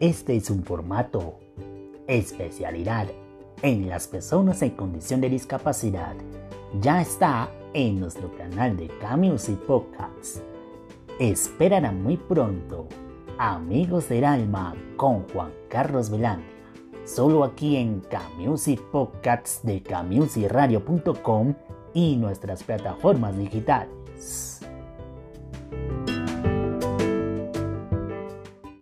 Este es un formato especialidad en las personas en condición de discapacidad. Ya está en nuestro canal de Camus y Podcasts. Esperarán muy pronto Amigos del Alma con Juan Carlos Velandia. Solo aquí en Camusi Podcasts de camusiradio.com y nuestras plataformas digitales.